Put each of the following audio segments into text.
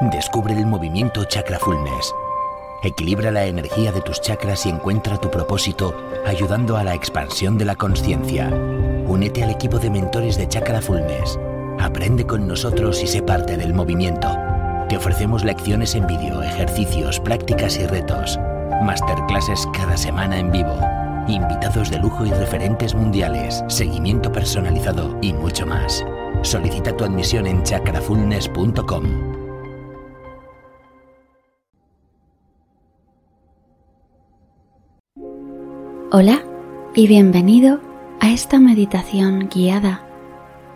Descubre el movimiento Chakra Fullness. Equilibra la energía de tus chakras y encuentra tu propósito ayudando a la expansión de la conciencia. Únete al equipo de mentores de Chakra Fullness. Aprende con nosotros y sé parte del movimiento. Te ofrecemos lecciones en vídeo, ejercicios, prácticas y retos. Masterclasses cada semana en vivo. Invitados de lujo y referentes mundiales, seguimiento personalizado y mucho más. Solicita tu admisión en chakrafulness.com. Hola y bienvenido a esta meditación guiada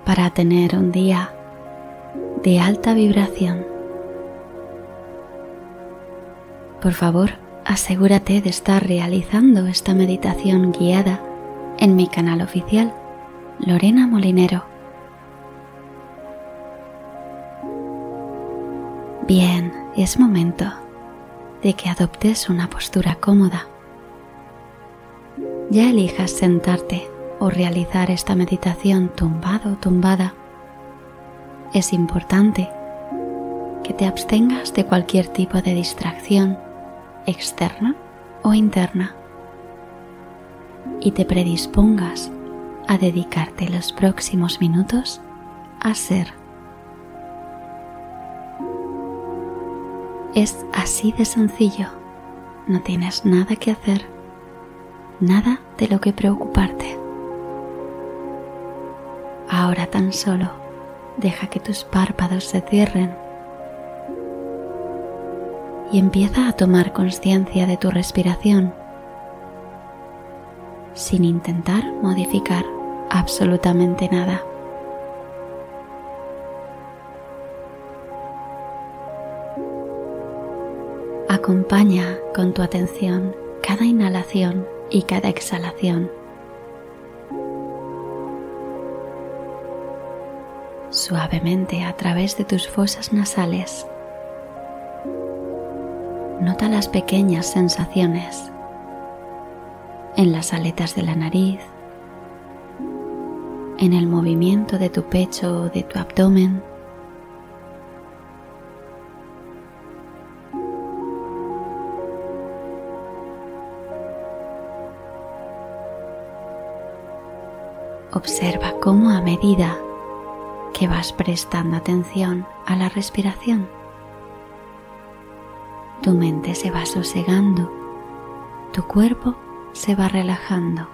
para tener un día de alta vibración. Por favor, asegúrate de estar realizando esta meditación guiada en mi canal oficial, Lorena Molinero. Bien, es momento de que adoptes una postura cómoda. Ya elijas sentarte o realizar esta meditación tumbado o tumbada. Es importante que te abstengas de cualquier tipo de distracción externa o interna y te predispongas a dedicarte los próximos minutos a ser. Es así de sencillo, no tienes nada que hacer, nada de lo que preocuparte. Ahora tan solo deja que tus párpados se cierren y empieza a tomar conciencia de tu respiración sin intentar modificar absolutamente nada. Acompaña con tu atención cada inhalación y cada exhalación. Suavemente a través de tus fosas nasales Nota las pequeñas sensaciones en las aletas de la nariz, en el movimiento de tu pecho o de tu abdomen. Observa cómo a medida que vas prestando atención a la respiración, tu mente se va sosegando, tu cuerpo se va relajando.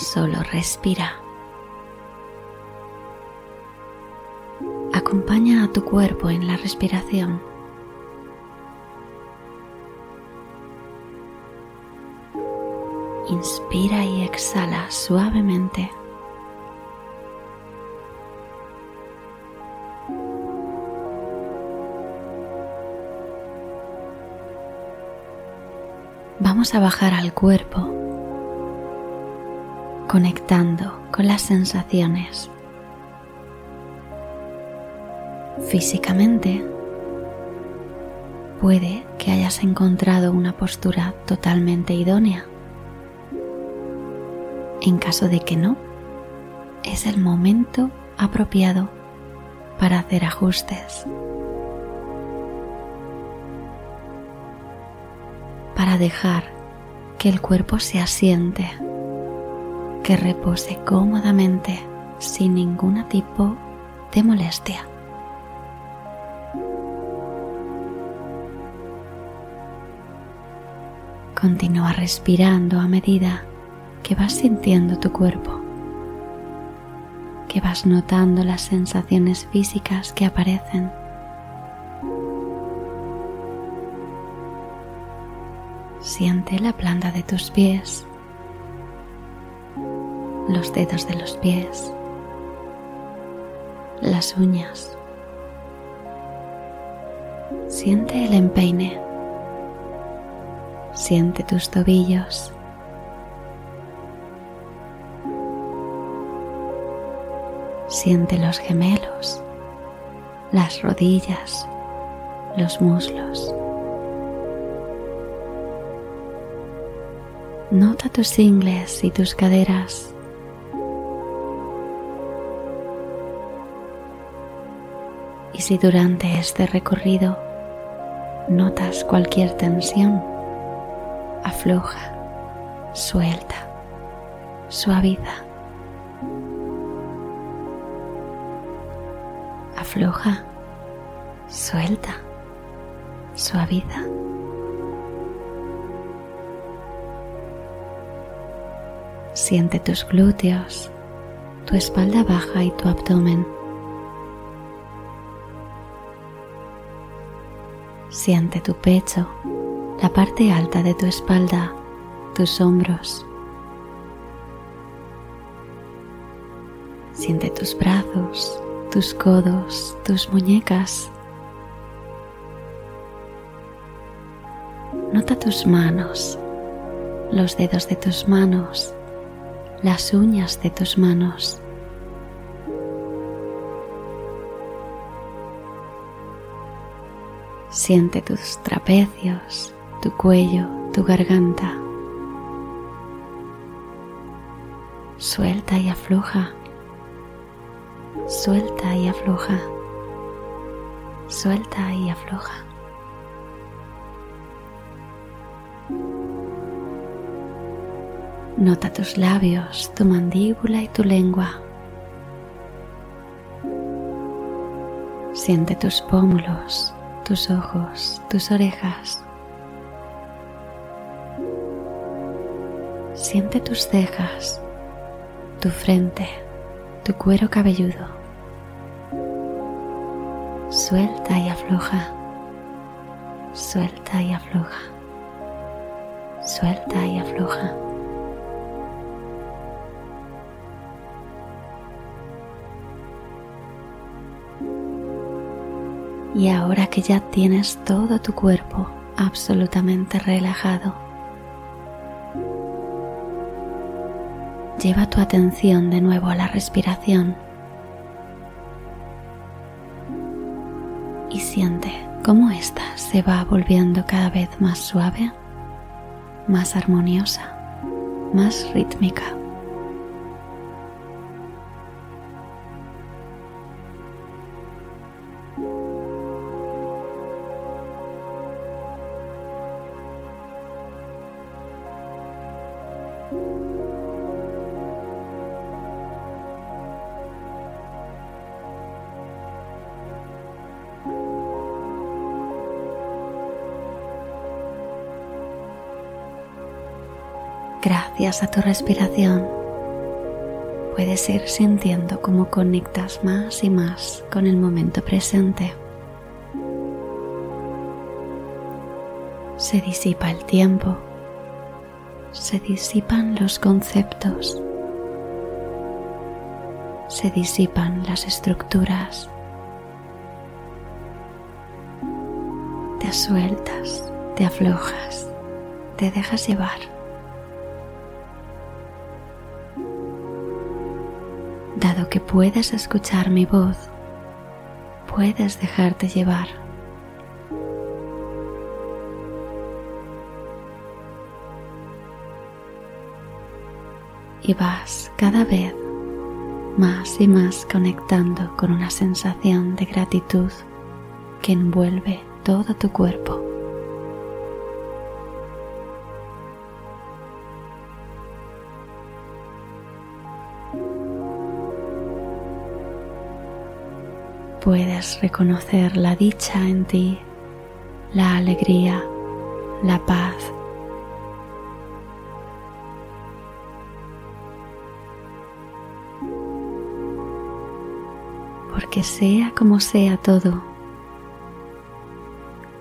Solo respira. Acompaña a tu cuerpo en la respiración. Inspira y exhala suavemente. Vamos a bajar al cuerpo, conectando con las sensaciones Físicamente, puede que hayas encontrado una postura totalmente idónea. En caso de que no, es el momento apropiado para hacer ajustes. Para dejar que el cuerpo se asiente, que repose cómodamente sin ningún tipo de molestia. Continúa respirando a medida que vas sintiendo tu cuerpo, que vas notando las sensaciones físicas que aparecen. Siente la planta de tus pies, los dedos de los pies, las uñas. Siente el empeine Siente tus tobillos. Siente los gemelos, las rodillas, los muslos. Nota tus ingles y tus caderas. Y si durante este recorrido notas cualquier tensión, afloja, suelta, suaviza. Afloja, suelta, suaviza. Siente tus glúteos, tu espalda baja y tu abdomen. Siente tu pecho, la parte alta de tu espalda, tus hombros. Siente tus brazos, tus codos, tus muñecas. Nota tus manos, los dedos de tus manos, las uñas de tus manos. Siente tus trapecios, tu cuello, tu garganta. Suelta y afloja. Suelta y afloja. Suelta y afloja. Nota tus labios, tu mandíbula y tu lengua. Siente tus pómulos, tus ojos, tus orejas. Siente tus cejas, tu frente, tu cuero cabelludo. Suelta y afloja. Suelta y afloja. Suelta y afloja. Y ahora que ya tienes todo tu cuerpo absolutamente relajado, lleva tu atención de nuevo a la respiración y siente cómo ésta se va volviendo cada vez más suave, más armoniosa, más rítmica. Gracias a tu respiración puedes ir sintiendo cómo conectas más y más con el momento presente. Se disipa el tiempo, se disipan los conceptos, se disipan las estructuras, te sueltas, te aflojas, te dejas llevar. Dado que puedes escuchar mi voz, puedes dejarte llevar. Y vas cada vez más y más conectando con una sensación de gratitud que envuelve todo tu cuerpo. Puedes reconocer la dicha en ti, la alegría, la paz. Porque sea como sea todo,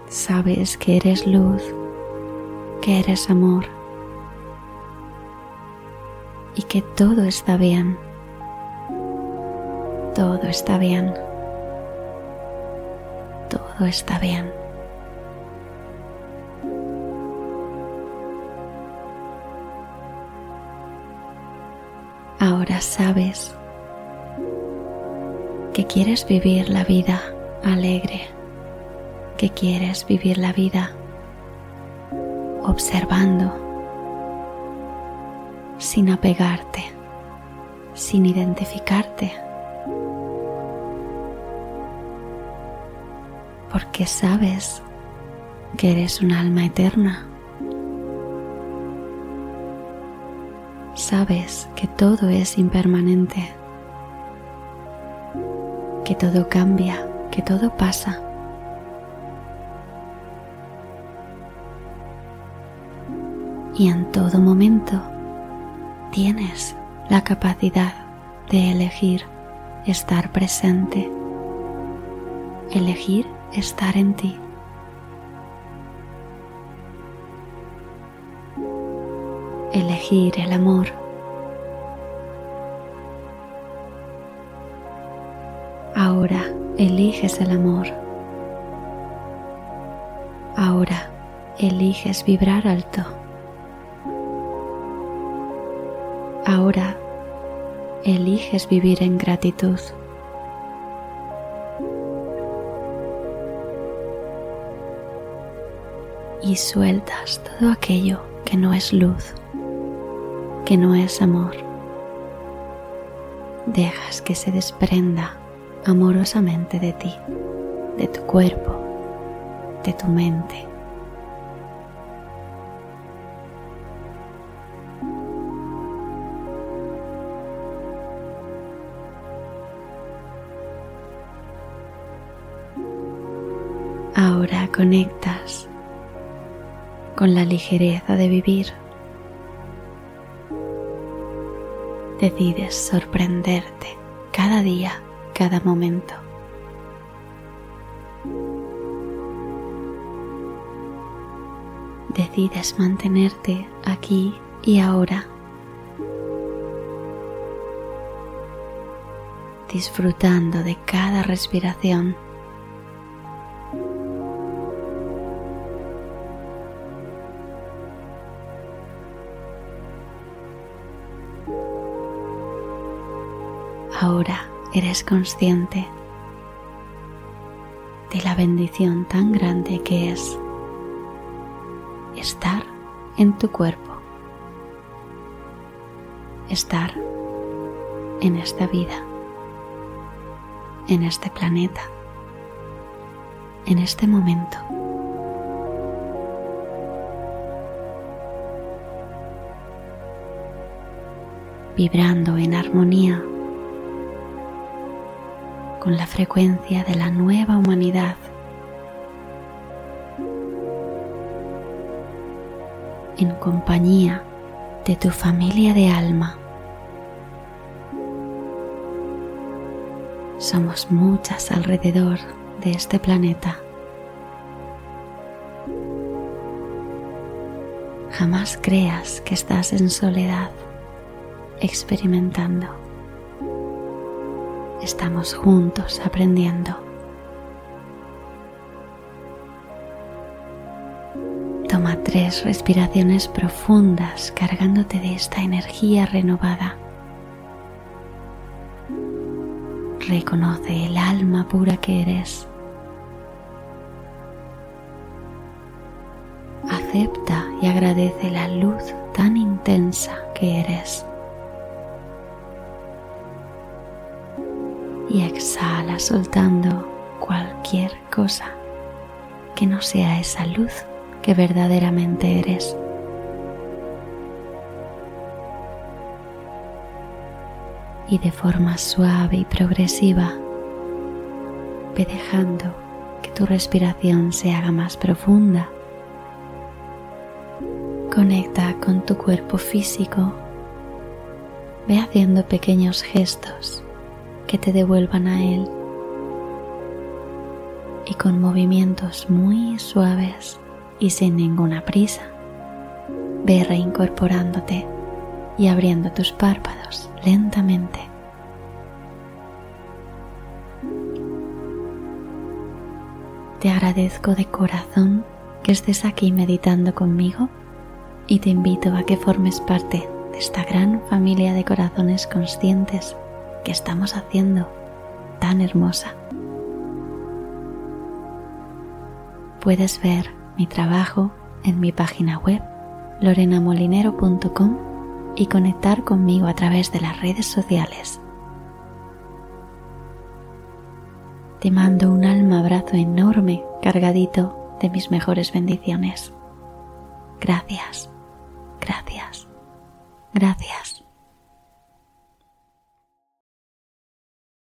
sabes que eres luz, que eres amor y que todo está bien. Todo está bien todo está bien. Ahora sabes que quieres vivir la vida alegre, que quieres vivir la vida observando, sin apegarte, sin identificarte, porque sabes que eres un alma eterna. Sabes que todo es impermanente, que todo cambia, que todo pasa. Y en todo momento tienes la capacidad de elegir estar presente, elegir estar en ti. Elegir el amor. Ahora eliges el amor. Ahora eliges vibrar alto. Ahora eliges vivir en gratitud. Y sueltas todo aquello que no es luz, que no es amor. Dejas que se desprenda amorosamente de ti, de tu cuerpo, de tu mente. Ahora conectas con la ligereza de vivir. Decides sorprenderte cada día, cada momento. Decides mantenerte aquí y ahora, disfrutando de cada respiración. Eres consciente de la bendición tan grande que es estar en tu cuerpo, estar en esta vida, en este planeta, en este momento. vibrando en armonía con la frecuencia de la nueva humanidad. en compañía de tu familia de alma. Somos muchas alrededor de este planeta. Jamás creas que estás en soledad experimentando estamos juntos aprendiendo. Toma tres respiraciones profundas cargándote de esta energía renovada. Reconoce el alma pura que eres. Acepta y agradece la luz tan intensa que eres. Y exhala soltando cualquier cosa que no sea esa luz que verdaderamente eres. Y de forma suave y progresiva, ve dejando que tu respiración se haga más profunda. Conecta con tu cuerpo físico. Ve haciendo pequeños gestos que te devuelvan a Él. Y con movimientos muy suaves y sin ninguna prisa, ve reincorporándote y abriendo tus párpados lentamente. Te agradezco de corazón que estés aquí meditando conmigo y te invito a que formes parte de esta gran familia de corazones conscientes que estamos haciendo tan hermosa. Puedes ver mi trabajo en mi página web lorenamolinero.com y conectar conmigo a través de las redes sociales. Te mando un alma abrazo enorme cargadito de mis mejores bendiciones. Gracias, gracias, gracias.